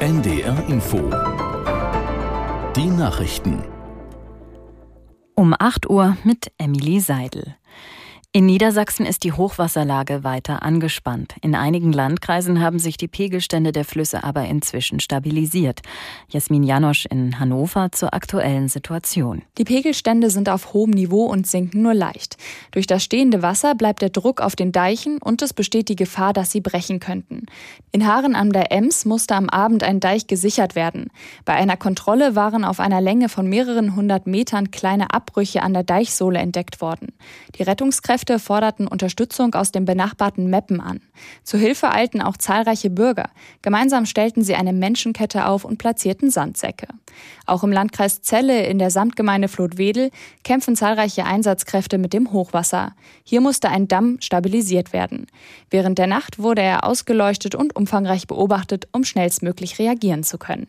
NDR Info. Die Nachrichten. Um 8 Uhr mit Emily Seidel. In Niedersachsen ist die Hochwasserlage weiter angespannt. In einigen Landkreisen haben sich die Pegelstände der Flüsse aber inzwischen stabilisiert. Jasmin Janosch in Hannover zur aktuellen Situation. Die Pegelstände sind auf hohem Niveau und sinken nur leicht. Durch das stehende Wasser bleibt der Druck auf den Deichen und es besteht die Gefahr, dass sie brechen könnten. In Haaren an der Ems musste am Abend ein Deich gesichert werden. Bei einer Kontrolle waren auf einer Länge von mehreren hundert Metern kleine Abbrüche an der Deichsohle entdeckt worden. Die Rettungskräfte Kräfte forderten Unterstützung aus dem benachbarten Meppen an. Zu Hilfe eilten auch zahlreiche Bürger. Gemeinsam stellten sie eine Menschenkette auf und platzierten Sandsäcke. Auch im Landkreis Celle in der Samtgemeinde Flotwedel kämpfen zahlreiche Einsatzkräfte mit dem Hochwasser. Hier musste ein Damm stabilisiert werden. Während der Nacht wurde er ausgeleuchtet und umfangreich beobachtet, um schnellstmöglich reagieren zu können.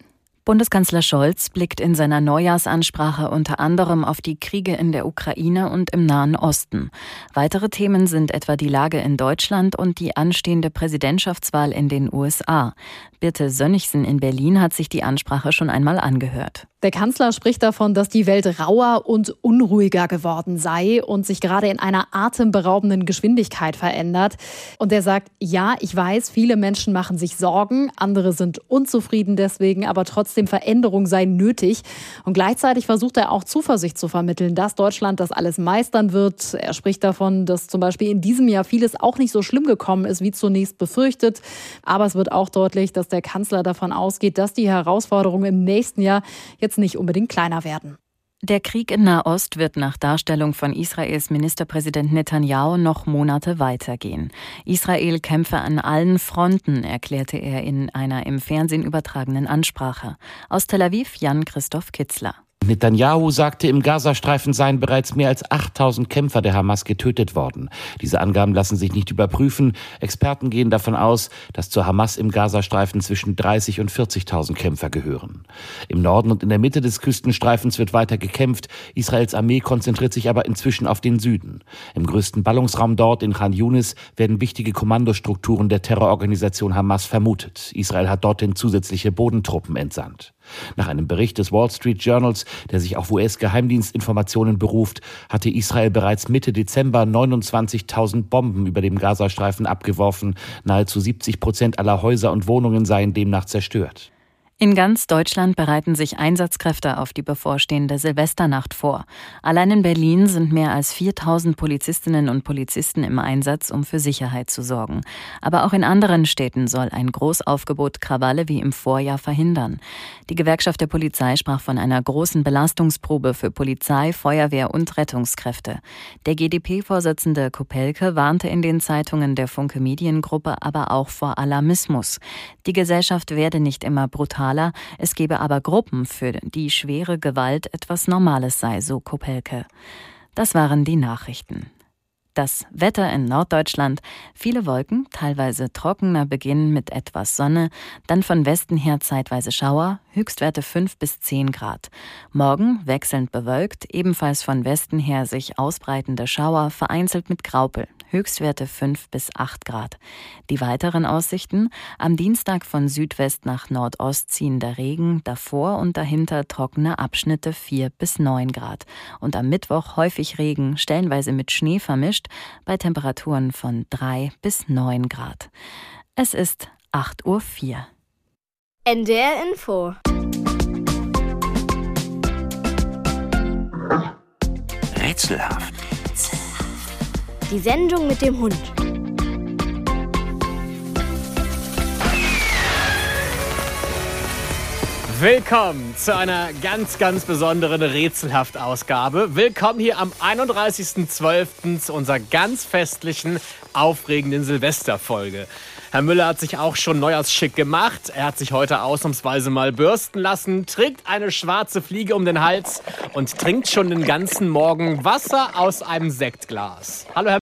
Bundeskanzler Scholz blickt in seiner Neujahrsansprache unter anderem auf die Kriege in der Ukraine und im Nahen Osten. Weitere Themen sind etwa die Lage in Deutschland und die anstehende Präsidentschaftswahl in den USA. Birte Sönnigsen in Berlin hat sich die Ansprache schon einmal angehört. Der Kanzler spricht davon, dass die Welt rauer und unruhiger geworden sei und sich gerade in einer atemberaubenden Geschwindigkeit verändert. Und er sagt, ja, ich weiß, viele Menschen machen sich Sorgen, andere sind unzufrieden deswegen, aber trotzdem Veränderung sei nötig. Und gleichzeitig versucht er auch Zuversicht zu vermitteln, dass Deutschland das alles meistern wird. Er spricht davon, dass zum Beispiel in diesem Jahr vieles auch nicht so schlimm gekommen ist, wie zunächst befürchtet. Aber es wird auch deutlich, dass der Kanzler davon ausgeht, dass die Herausforderungen im nächsten Jahr jetzt nicht unbedingt kleiner werden. Der Krieg in Nahost wird nach Darstellung von Israels Ministerpräsident Netanyahu noch Monate weitergehen. Israel kämpfe an allen Fronten, erklärte er in einer im Fernsehen übertragenen Ansprache. Aus Tel Aviv Jan Christoph Kitzler. Netanyahu sagte, im Gazastreifen seien bereits mehr als 8000 Kämpfer der Hamas getötet worden. Diese Angaben lassen sich nicht überprüfen. Experten gehen davon aus, dass zur Hamas im Gazastreifen zwischen 30 und 40.000 Kämpfer gehören. Im Norden und in der Mitte des Küstenstreifens wird weiter gekämpft. Israels Armee konzentriert sich aber inzwischen auf den Süden. Im größten Ballungsraum dort in Khan Yunis werden wichtige Kommandostrukturen der Terrororganisation Hamas vermutet. Israel hat dorthin zusätzliche Bodentruppen entsandt. Nach einem Bericht des Wall Street Journals, der sich auf US-Geheimdienstinformationen beruft, hatte Israel bereits Mitte Dezember 29.000 Bomben über dem Gazastreifen abgeworfen. Nahezu 70 Prozent aller Häuser und Wohnungen seien demnach zerstört. In ganz Deutschland bereiten sich Einsatzkräfte auf die bevorstehende Silvesternacht vor. Allein in Berlin sind mehr als 4000 Polizistinnen und Polizisten im Einsatz, um für Sicherheit zu sorgen. Aber auch in anderen Städten soll ein Großaufgebot Krawalle wie im Vorjahr verhindern. Die Gewerkschaft der Polizei sprach von einer großen Belastungsprobe für Polizei, Feuerwehr und Rettungskräfte. Der GdP-Vorsitzende Kopelke warnte in den Zeitungen der Funke Mediengruppe aber auch vor Alarmismus. Die Gesellschaft werde nicht immer brutal brutaler, es gebe aber Gruppen, für die schwere Gewalt etwas Normales sei, so Kopelke. Das waren die Nachrichten. Das Wetter in Norddeutschland. Viele Wolken, teilweise trockener Beginn mit etwas Sonne, dann von Westen her zeitweise Schauer, Höchstwerte 5 bis 10 Grad. Morgen wechselnd bewölkt, ebenfalls von Westen her sich ausbreitende Schauer, vereinzelt mit Graupel. Höchstwerte 5 bis 8 Grad. Die weiteren Aussichten am Dienstag von Südwest nach Nordost ziehender Regen, davor und dahinter trockene Abschnitte 4 bis 9 Grad. Und am Mittwoch häufig Regen, stellenweise mit Schnee vermischt, bei Temperaturen von 3 bis 9 Grad. Es ist 8.04 Uhr. NDR Info Rätselhaft die Sendung mit dem Hund. Willkommen zu einer ganz, ganz besonderen Rätselhaft-Ausgabe. Willkommen hier am 31.12. zu unserer ganz festlichen, aufregenden Silvesterfolge. Herr Müller hat sich auch schon neujahrsschick gemacht. Er hat sich heute ausnahmsweise mal bürsten lassen, trägt eine schwarze Fliege um den Hals und trinkt schon den ganzen Morgen Wasser aus einem Sektglas. Hallo, Herr